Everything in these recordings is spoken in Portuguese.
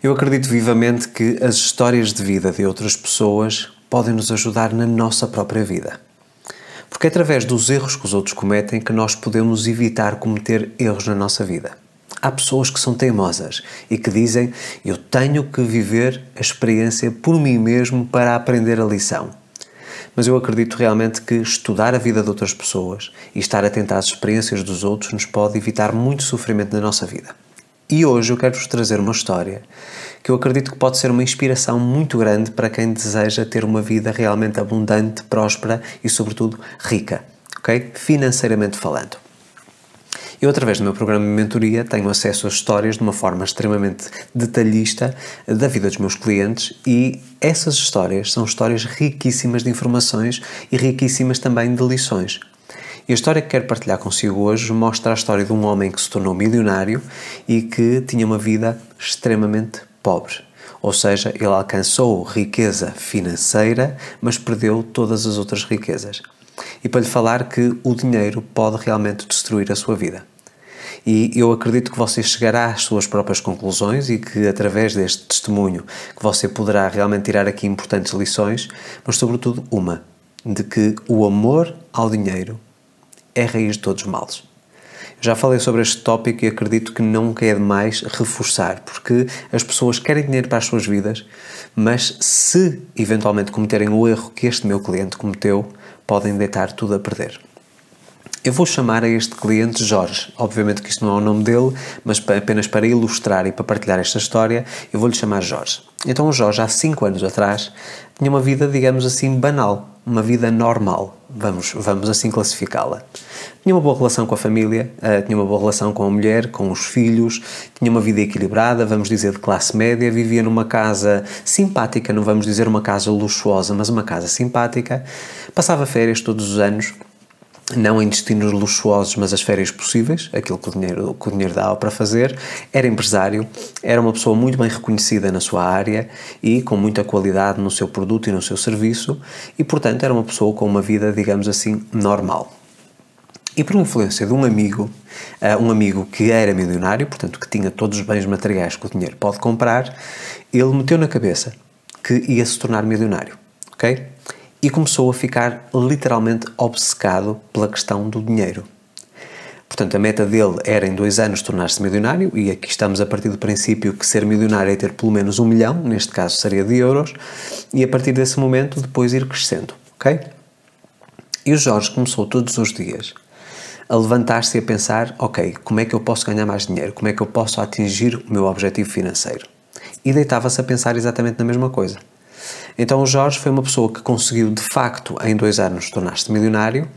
Eu acredito vivamente que as histórias de vida de outras pessoas podem nos ajudar na nossa própria vida. Porque é através dos erros que os outros cometem que nós podemos evitar cometer erros na nossa vida. Há pessoas que são teimosas e que dizem: Eu tenho que viver a experiência por mim mesmo para aprender a lição. Mas eu acredito realmente que estudar a vida de outras pessoas e estar atento às experiências dos outros nos pode evitar muito sofrimento na nossa vida. E hoje eu quero-vos trazer uma história que eu acredito que pode ser uma inspiração muito grande para quem deseja ter uma vida realmente abundante, próspera e, sobretudo, rica, ok? Financeiramente falando. Eu, através do meu programa de mentoria, tenho acesso a histórias de uma forma extremamente detalhista da vida dos meus clientes e essas histórias são histórias riquíssimas de informações e riquíssimas também de lições. E a história que quero partilhar consigo hoje mostra a história de um homem que se tornou milionário e que tinha uma vida extremamente pobre. Ou seja, ele alcançou riqueza financeira, mas perdeu todas as outras riquezas. E para lhe falar que o dinheiro pode realmente destruir a sua vida. E eu acredito que você chegará às suas próprias conclusões e que através deste testemunho que você poderá realmente tirar aqui importantes lições, mas sobretudo uma, de que o amor ao dinheiro é a raiz de todos os males. Já falei sobre este tópico e acredito que nunca é demais reforçar, porque as pessoas querem dinheiro para as suas vidas, mas se eventualmente cometerem o erro que este meu cliente cometeu, podem deitar tudo a perder. Eu vou chamar a este cliente Jorge. Obviamente que isto não é o nome dele, mas apenas para ilustrar e para partilhar esta história, eu vou-lhe chamar Jorge. Então o Jorge, há 5 anos atrás, tinha uma vida, digamos assim, banal, uma vida normal, vamos, vamos assim classificá-la. Tinha uma boa relação com a família, uh, tinha uma boa relação com a mulher, com os filhos, tinha uma vida equilibrada, vamos dizer de classe média, vivia numa casa simpática, não vamos dizer uma casa luxuosa, mas uma casa simpática. Passava férias todos os anos não em destinos luxuosos, mas as férias possíveis, aquilo que o dinheiro, que o dinheiro dava para fazer. Era empresário, era uma pessoa muito bem reconhecida na sua área e com muita qualidade no seu produto e no seu serviço, e portanto era uma pessoa com uma vida, digamos assim, normal. E por influência de um amigo, uh, um amigo que era milionário, portanto que tinha todos os bens materiais que o dinheiro pode comprar, ele meteu na cabeça que ia se tornar milionário, ok? E começou a ficar literalmente obcecado pela questão do dinheiro. Portanto, a meta dele era em dois anos tornar-se milionário, e aqui estamos a partir do princípio que ser milionário é ter pelo menos um milhão, neste caso seria de euros, e a partir desse momento depois ir crescendo, ok? E o Jorge começou todos os dias a levantar-se e a pensar: ok, como é que eu posso ganhar mais dinheiro? Como é que eu posso atingir o meu objetivo financeiro? E deitava-se a pensar exatamente na mesma coisa. Então o Jorge foi uma pessoa que conseguiu de facto em dois anos tornar-se milionário,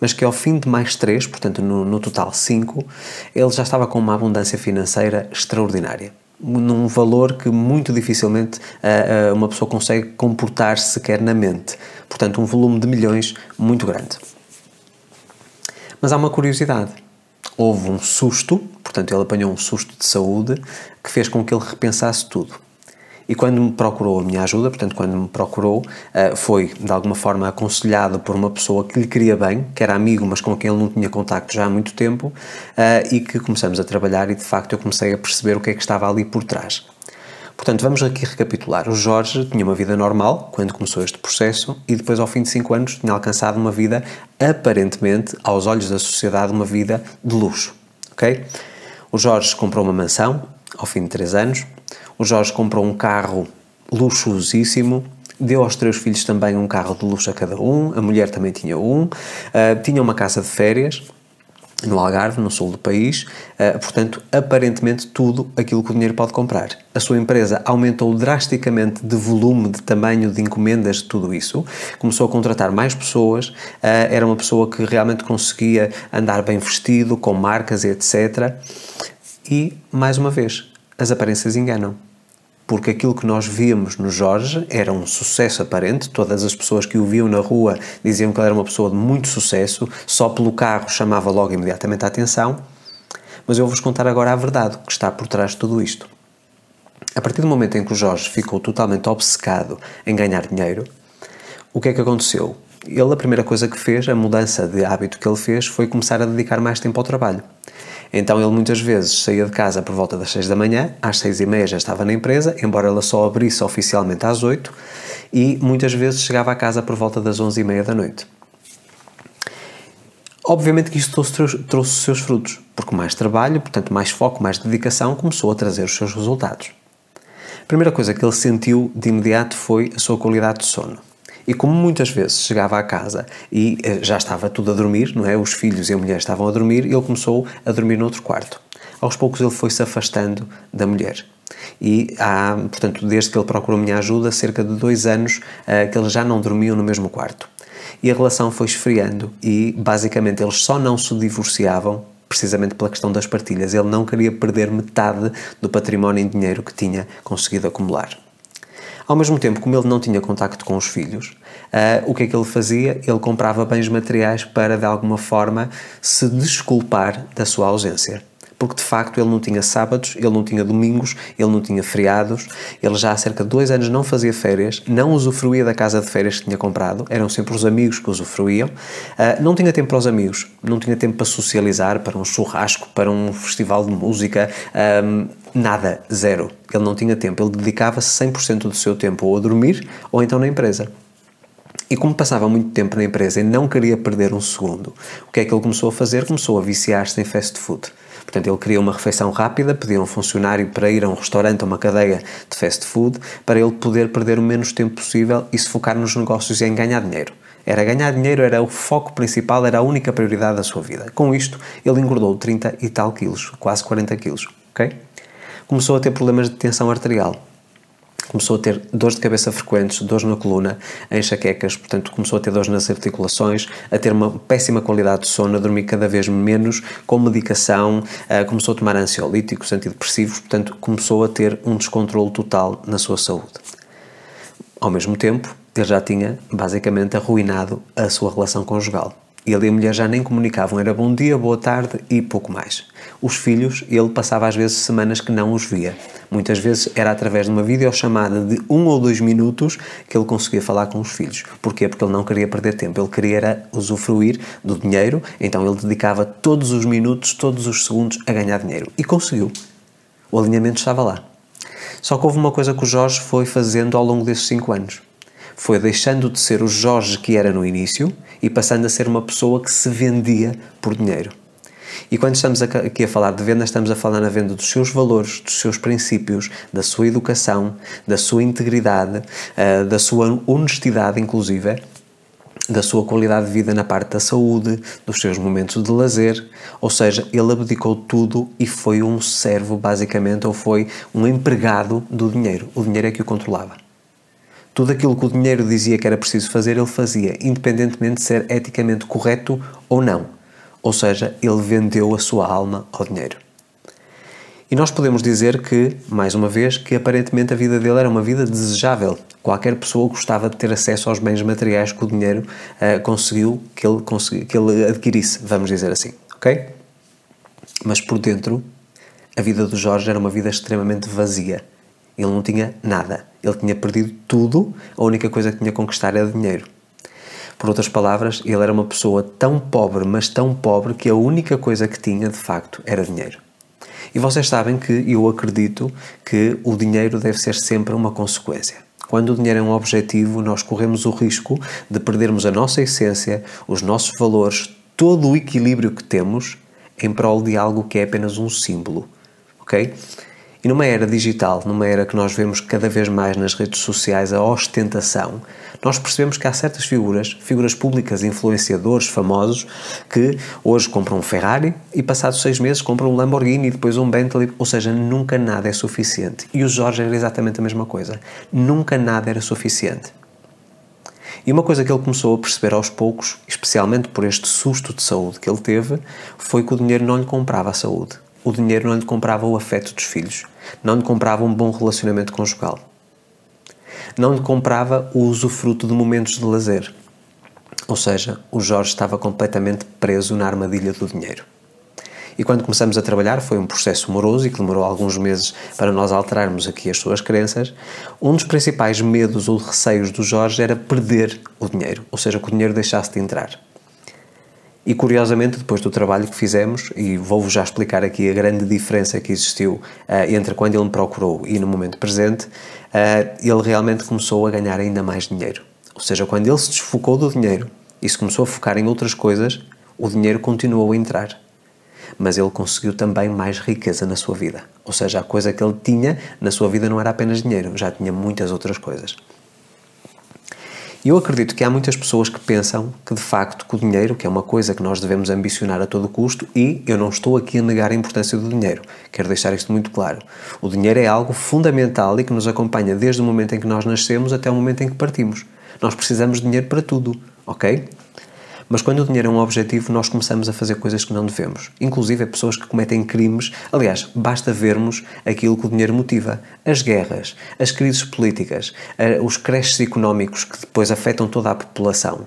mas que ao fim de mais três, portanto no, no total cinco, ele já estava com uma abundância financeira extraordinária num valor que muito dificilmente uh, uh, uma pessoa consegue comportar-se sequer na mente. Portanto, um volume de milhões muito grande. Mas há uma curiosidade. Houve um susto, portanto, ele apanhou um susto de saúde que fez com que ele repensasse tudo. E quando me procurou a minha ajuda, portanto, quando me procurou, eh, foi de alguma forma aconselhado por uma pessoa que lhe queria bem, que era amigo, mas com quem ele não tinha contacto já há muito tempo, eh, e que começamos a trabalhar e de facto eu comecei a perceber o que é que estava ali por trás. Portanto, vamos aqui recapitular. O Jorge tinha uma vida normal quando começou este processo e depois, ao fim de 5 anos, tinha alcançado uma vida, aparentemente, aos olhos da sociedade, uma vida de luxo. Ok? O Jorge comprou uma mansão ao fim de 3 anos, o Jorge comprou um carro luxuosíssimo, deu aos três filhos também um carro de luxo a cada um, a mulher também tinha um, uh, tinha uma casa de férias no Algarve, no sul do país, uh, portanto, aparentemente tudo aquilo que o dinheiro pode comprar. A sua empresa aumentou drasticamente de volume, de tamanho, de encomendas, de tudo isso, começou a contratar mais pessoas, uh, era uma pessoa que realmente conseguia andar bem vestido, com marcas e etc. E, mais uma vez, as aparências enganam porque aquilo que nós víamos no Jorge era um sucesso aparente, todas as pessoas que o viam na rua diziam que ele era uma pessoa de muito sucesso, só pelo carro chamava logo imediatamente a atenção. Mas eu vou-vos contar agora a verdade que está por trás de tudo isto. A partir do momento em que o Jorge ficou totalmente obcecado em ganhar dinheiro, o que é que aconteceu? Ele, a primeira coisa que fez, a mudança de hábito que ele fez, foi começar a dedicar mais tempo ao trabalho. Então ele muitas vezes saía de casa por volta das 6 da manhã, às 6 e meia já estava na empresa, embora ela só abrisse oficialmente às 8, e muitas vezes chegava a casa por volta das 11 e meia da noite. Obviamente que trouxe, trouxe os seus frutos, porque mais trabalho, portanto mais foco, mais dedicação, começou a trazer os seus resultados. A primeira coisa que ele sentiu de imediato foi a sua qualidade de sono. E como muitas vezes chegava à casa e eh, já estava tudo a dormir, não é? Os filhos e a mulher estavam a dormir, ele começou a dormir no outro quarto. Aos poucos ele foi se afastando da mulher. E há, portanto, desde que ele procurou minha ajuda, cerca de dois anos uh, que eles já não dormiam no mesmo quarto. E a relação foi esfriando e, basicamente, eles só não se divorciavam precisamente pela questão das partilhas. Ele não queria perder metade do património em dinheiro que tinha conseguido acumular. Ao mesmo tempo, como ele não tinha contacto com os filhos, uh, o que é que ele fazia? Ele comprava bens materiais para, de alguma forma, se desculpar da sua ausência. Porque de facto ele não tinha sábados, ele não tinha domingos, ele não tinha feriados, ele já há cerca de dois anos não fazia férias, não usufruía da casa de férias que tinha comprado, eram sempre os amigos que usufruíam, uh, não tinha tempo para os amigos, não tinha tempo para socializar, para um churrasco, para um festival de música, um, nada, zero. Ele não tinha tempo, ele dedicava 100% do seu tempo ou a dormir ou então na empresa. E como passava muito tempo na empresa e não queria perder um segundo, o que é que ele começou a fazer? Começou a viciar-se em fast food. Portanto, ele queria uma refeição rápida, pedia um funcionário para ir a um restaurante, a uma cadeia de fast food, para ele poder perder o menos tempo possível e se focar nos negócios e em ganhar dinheiro. Era ganhar dinheiro, era o foco principal, era a única prioridade da sua vida. Com isto, ele engordou 30 e tal quilos, quase 40 quilos, ok? Começou a ter problemas de tensão arterial começou a ter dores de cabeça frequentes, dores na coluna, enxaquecas, portanto começou a ter dores nas articulações, a ter uma péssima qualidade de sono, a dormir cada vez menos, com medicação, uh, começou a tomar ansiolíticos, antidepressivos, portanto começou a ter um descontrole total na sua saúde. Ao mesmo tempo, ele já tinha basicamente arruinado a sua relação conjugal. Ele e a mulher já nem comunicavam, era bom dia, boa tarde e pouco mais. Os filhos, ele passava às vezes semanas que não os via. Muitas vezes era através de uma videochamada de um ou dois minutos que ele conseguia falar com os filhos. Porquê? Porque ele não queria perder tempo, ele queria usufruir do dinheiro, então ele dedicava todos os minutos, todos os segundos a ganhar dinheiro. E conseguiu. O alinhamento estava lá. Só que houve uma coisa que o Jorge foi fazendo ao longo desses cinco anos foi deixando de ser o Jorge que era no início e passando a ser uma pessoa que se vendia por dinheiro. E quando estamos aqui a falar de venda, estamos a falar na venda dos seus valores, dos seus princípios, da sua educação, da sua integridade, eh, da sua honestidade, inclusive, da sua qualidade de vida na parte da saúde, dos seus momentos de lazer, ou seja, ele abdicou tudo e foi um servo, basicamente, ou foi um empregado do dinheiro. O dinheiro é que o controlava. Tudo aquilo que o dinheiro dizia que era preciso fazer, ele fazia, independentemente de ser eticamente correto ou não. Ou seja, ele vendeu a sua alma ao dinheiro. E nós podemos dizer que, mais uma vez, que aparentemente a vida dele era uma vida desejável. Qualquer pessoa gostava de ter acesso aos bens materiais que o dinheiro uh, conseguiu que ele, consegui, que ele adquirisse, vamos dizer assim, ok? Mas por dentro, a vida do Jorge era uma vida extremamente vazia. Ele não tinha nada. Ele tinha perdido tudo, a única coisa que tinha conquistar era dinheiro. Por outras palavras, ele era uma pessoa tão pobre, mas tão pobre, que a única coisa que tinha, de facto, era dinheiro. E vocês sabem que eu acredito que o dinheiro deve ser sempre uma consequência. Quando o dinheiro é um objetivo, nós corremos o risco de perdermos a nossa essência, os nossos valores, todo o equilíbrio que temos em prol de algo que é apenas um símbolo. Ok? E numa era digital, numa era que nós vemos cada vez mais nas redes sociais a ostentação, nós percebemos que há certas figuras, figuras públicas, influenciadores, famosos, que hoje compram um Ferrari e passados seis meses compram um Lamborghini e depois um Bentley, ou seja, nunca nada é suficiente. E o Jorge era exatamente a mesma coisa. Nunca nada era suficiente. E uma coisa que ele começou a perceber aos poucos, especialmente por este susto de saúde que ele teve, foi que o dinheiro não lhe comprava a saúde o dinheiro não lhe comprava o afeto dos filhos, não lhe comprava um bom relacionamento conjugal, não lhe comprava o usufruto de momentos de lazer. Ou seja, o Jorge estava completamente preso na armadilha do dinheiro. E quando começamos a trabalhar, foi um processo moroso e que demorou alguns meses para nós alterarmos aqui as suas crenças. Um dos principais medos ou receios do Jorge era perder o dinheiro, ou seja, que o dinheiro deixasse de entrar. E curiosamente, depois do trabalho que fizemos, e vou-vos já explicar aqui a grande diferença que existiu uh, entre quando ele me procurou e no momento presente, uh, ele realmente começou a ganhar ainda mais dinheiro. Ou seja, quando ele se desfocou do dinheiro e se começou a focar em outras coisas, o dinheiro continuou a entrar. Mas ele conseguiu também mais riqueza na sua vida. Ou seja, a coisa que ele tinha na sua vida não era apenas dinheiro, já tinha muitas outras coisas. E eu acredito que há muitas pessoas que pensam que, de facto, que o dinheiro, que é uma coisa que nós devemos ambicionar a todo custo, e eu não estou aqui a negar a importância do dinheiro. Quero deixar isto muito claro. O dinheiro é algo fundamental e que nos acompanha desde o momento em que nós nascemos até o momento em que partimos. Nós precisamos de dinheiro para tudo, ok? Mas quando o dinheiro é um objetivo, nós começamos a fazer coisas que não devemos. Inclusive, pessoas que cometem crimes. Aliás, basta vermos aquilo que o dinheiro motiva: as guerras, as crises políticas, os creches económicos que depois afetam toda a população,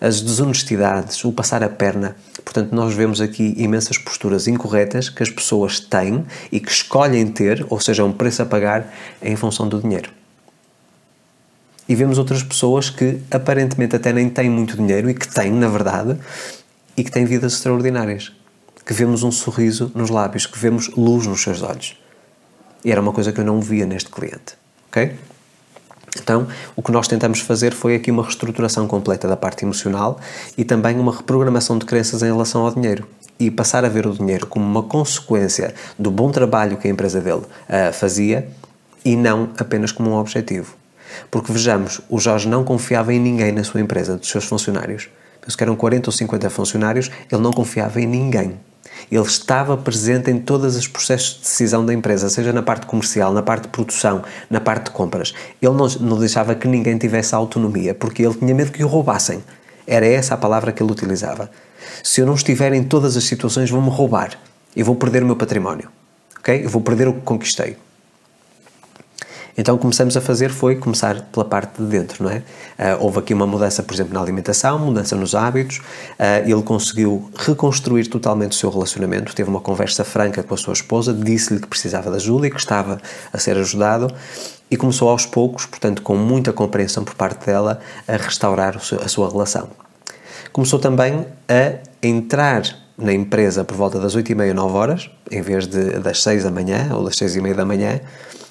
as desonestidades, o passar a perna. Portanto, nós vemos aqui imensas posturas incorretas que as pessoas têm e que escolhem ter, ou seja, um preço a pagar em função do dinheiro e vemos outras pessoas que aparentemente até nem têm muito dinheiro e que têm, na verdade, e que têm vidas extraordinárias. Que vemos um sorriso nos lábios, que vemos luz nos seus olhos. E era uma coisa que eu não via neste cliente. Ok? Então, o que nós tentamos fazer foi aqui uma reestruturação completa da parte emocional e também uma reprogramação de crenças em relação ao dinheiro. E passar a ver o dinheiro como uma consequência do bom trabalho que a empresa dele uh, fazia e não apenas como um objetivo. Porque vejamos, o Jorge não confiava em ninguém na sua empresa, dos seus funcionários. Penso que eram 40 ou 50 funcionários, ele não confiava em ninguém. Ele estava presente em todos os processos de decisão da empresa, seja na parte comercial, na parte de produção, na parte de compras. Ele não, não deixava que ninguém tivesse autonomia, porque ele tinha medo que o roubassem. Era essa a palavra que ele utilizava. Se eu não estiver em todas as situações, vão-me roubar. e vou perder o meu património. Ok? Eu vou perder o que conquistei. Então, começamos a fazer foi começar pela parte de dentro, não é? Uh, houve aqui uma mudança, por exemplo, na alimentação, mudança nos hábitos. Uh, ele conseguiu reconstruir totalmente o seu relacionamento, teve uma conversa franca com a sua esposa, disse-lhe que precisava de ajuda e que estava a ser ajudado e começou aos poucos, portanto, com muita compreensão por parte dela, a restaurar a sua relação. Começou também a entrar na empresa por volta das 8 e meia, 9 horas, em vez de das 6 da manhã ou das 6 e meia da manhã,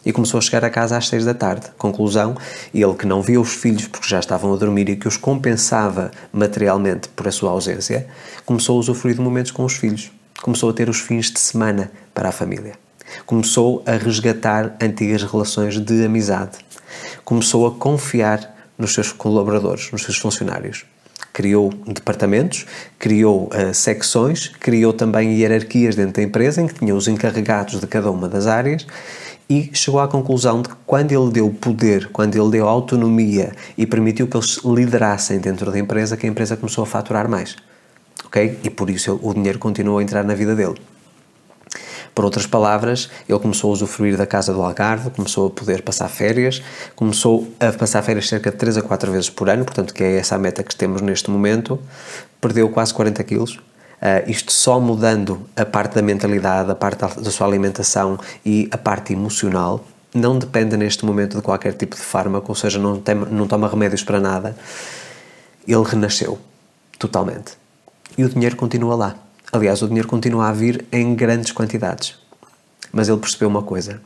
e começou a chegar a casa às seis da tarde. Conclusão, ele que não via os filhos porque já estavam a dormir e que os compensava materialmente por a sua ausência, começou a usufruir de momentos com os filhos. Começou a ter os fins de semana para a família. Começou a resgatar antigas relações de amizade. Começou a confiar nos seus colaboradores, nos seus funcionários criou departamentos, criou uh, secções, criou também hierarquias dentro da empresa em que tinha os encarregados de cada uma das áreas e chegou à conclusão de que quando ele deu poder, quando ele deu autonomia e permitiu que eles liderassem dentro da empresa, que a empresa começou a faturar mais. Ok? E por isso o dinheiro continuou a entrar na vida dele. Por outras palavras, ele começou a usufruir da casa do Algarve, começou a poder passar férias, começou a passar férias cerca de 3 a 4 vezes por ano, portanto, que é essa a meta que temos neste momento. Perdeu quase 40 quilos, Uh, isto só mudando a parte da mentalidade, a parte da sua alimentação e a parte emocional, não depende neste momento de qualquer tipo de fármaco, ou seja, não, tem, não toma remédios para nada. Ele renasceu totalmente. E o dinheiro continua lá. Aliás, o dinheiro continua a vir em grandes quantidades. Mas ele percebeu uma coisa.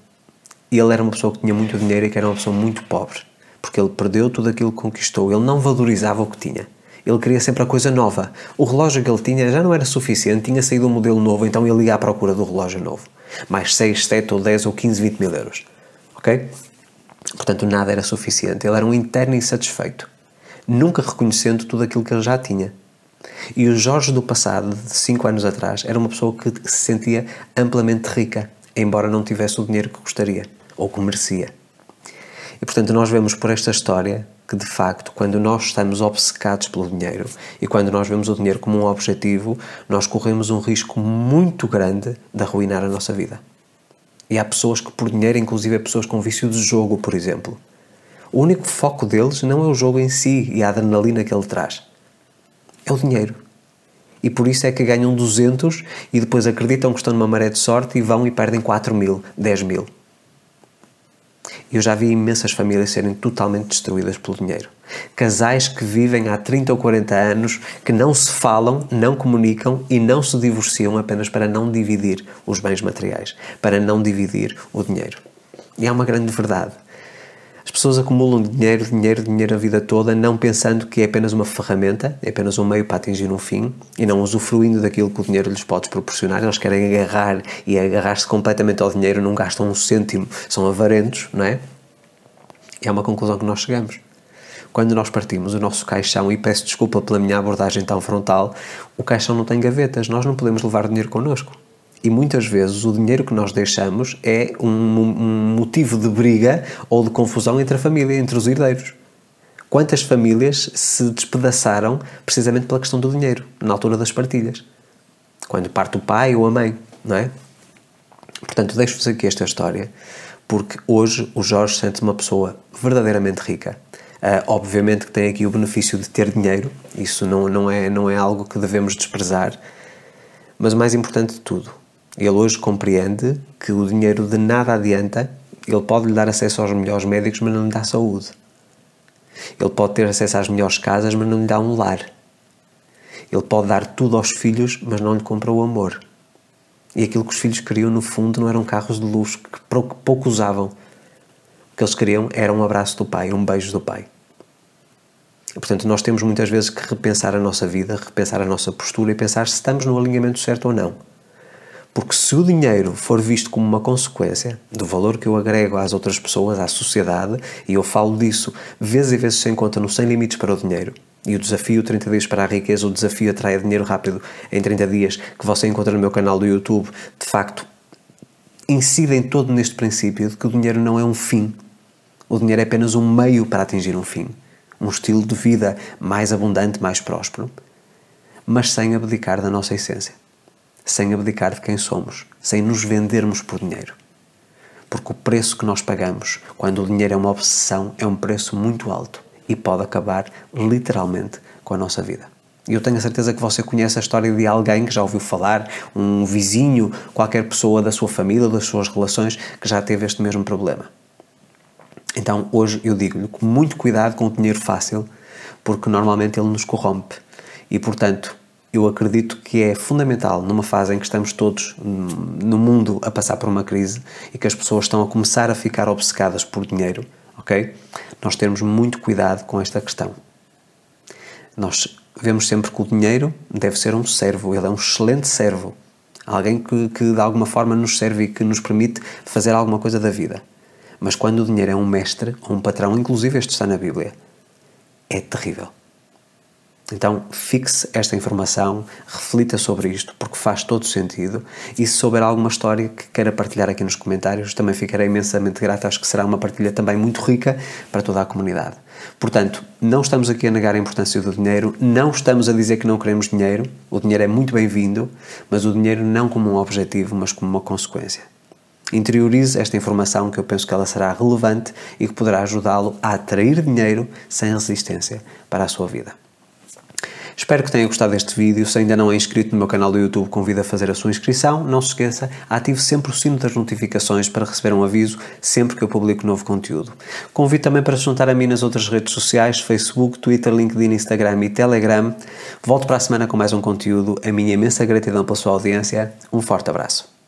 Ele era uma pessoa que tinha muito dinheiro e que era uma pessoa muito pobre. Porque ele perdeu tudo aquilo que conquistou. Ele não valorizava o que tinha. Ele queria sempre a coisa nova. O relógio que ele tinha já não era suficiente, tinha saído um modelo novo, então ele ia à procura do relógio novo. Mais 6, 7 ou 10 ou 15, 20 mil euros. Ok? Portanto, nada era suficiente. Ele era um interno insatisfeito, nunca reconhecendo tudo aquilo que ele já tinha. E o Jorge do passado, de 5 anos atrás, era uma pessoa que se sentia amplamente rica, embora não tivesse o dinheiro que gostaria ou que merecia. E portanto, nós vemos por esta história que de facto, quando nós estamos obcecados pelo dinheiro e quando nós vemos o dinheiro como um objetivo, nós corremos um risco muito grande de arruinar a nossa vida. E há pessoas que, por dinheiro, inclusive pessoas com vício de jogo, por exemplo, o único foco deles não é o jogo em si e a adrenalina que ele traz, é o dinheiro. E por isso é que ganham 200 e depois acreditam que estão numa maré de sorte e vão e perdem 4 mil, 10 mil. Eu já vi imensas famílias serem totalmente destruídas pelo dinheiro. Casais que vivem há 30 ou 40 anos, que não se falam, não comunicam e não se divorciam apenas para não dividir os bens materiais, para não dividir o dinheiro. E há uma grande verdade. As pessoas acumulam dinheiro, dinheiro, dinheiro a vida toda, não pensando que é apenas uma ferramenta, é apenas um meio para atingir um fim e não usufruindo daquilo que o dinheiro lhes pode proporcionar. Eles querem agarrar e agarrar-se completamente ao dinheiro, não gastam um cêntimo, são avarentos, não é? É uma conclusão que nós chegamos. Quando nós partimos o nosso caixão, e peço desculpa pela minha abordagem tão frontal, o caixão não tem gavetas, nós não podemos levar dinheiro connosco. E muitas vezes o dinheiro que nós deixamos é um, um motivo de briga ou de confusão entre a família, entre os herdeiros. Quantas famílias se despedaçaram precisamente pela questão do dinheiro, na altura das partilhas? Quando parte o pai ou a mãe, não é? Portanto, deixo-vos aqui esta história, porque hoje o Jorge sente uma pessoa verdadeiramente rica. Uh, obviamente que tem aqui o benefício de ter dinheiro, isso não, não, é, não é algo que devemos desprezar, mas o mais importante de tudo, ele hoje compreende que o dinheiro de nada adianta, ele pode lhe dar acesso aos melhores médicos, mas não lhe dá saúde. Ele pode ter acesso às melhores casas, mas não lhe dá um lar. Ele pode dar tudo aos filhos, mas não lhe compra o amor. E aquilo que os filhos queriam, no fundo, não eram carros de luxo que pouco usavam. O que eles queriam era um abraço do pai, um beijo do pai. Portanto, nós temos muitas vezes que repensar a nossa vida, repensar a nossa postura e pensar se estamos no alinhamento certo ou não. Porque se o dinheiro for visto como uma consequência do valor que eu agrego às outras pessoas, à sociedade, e eu falo disso vezes e vezes sem conta no Sem Limites para o Dinheiro, e o desafio 30 dias para a riqueza, o desafio atrai dinheiro rápido em 30 dias, que você encontra no meu canal do YouTube, de facto, incidem todo neste princípio de que o dinheiro não é um fim. O dinheiro é apenas um meio para atingir um fim. Um estilo de vida mais abundante, mais próspero, mas sem abdicar da nossa essência sem abdicar de quem somos, sem nos vendermos por dinheiro. Porque o preço que nós pagamos quando o dinheiro é uma obsessão é um preço muito alto e pode acabar literalmente com a nossa vida. E eu tenho a certeza que você conhece a história de alguém que já ouviu falar, um vizinho, qualquer pessoa da sua família, das suas relações, que já teve este mesmo problema. Então, hoje eu digo-lhe com muito cuidado com o dinheiro fácil, porque normalmente ele nos corrompe. E, portanto, eu acredito que é fundamental numa fase em que estamos todos no mundo a passar por uma crise e que as pessoas estão a começar a ficar obcecadas por dinheiro, ok? Nós termos muito cuidado com esta questão. Nós vemos sempre que o dinheiro deve ser um servo, ele é um excelente servo. Alguém que, que de alguma forma nos serve e que nos permite fazer alguma coisa da vida. Mas quando o dinheiro é um mestre ou um patrão, inclusive este está na Bíblia, é terrível. Então, fixe esta informação, reflita sobre isto, porque faz todo sentido. E se souber alguma história que queira partilhar aqui nos comentários, também ficarei imensamente grato. Acho que será uma partilha também muito rica para toda a comunidade. Portanto, não estamos aqui a negar a importância do dinheiro, não estamos a dizer que não queremos dinheiro. O dinheiro é muito bem-vindo, mas o dinheiro não como um objetivo, mas como uma consequência. Interiorize esta informação que eu penso que ela será relevante e que poderá ajudá-lo a atrair dinheiro sem resistência para a sua vida. Espero que tenha gostado deste vídeo. Se ainda não é inscrito no meu canal do YouTube, convido a fazer a sua inscrição. Não se esqueça, ative sempre o sino das notificações para receber um aviso sempre que eu publico novo conteúdo. Convido também para se juntar a mim nas outras redes sociais, Facebook, Twitter, LinkedIn, Instagram e Telegram. Volto para a semana com mais um conteúdo. A minha imensa gratidão pela sua audiência. Um forte abraço.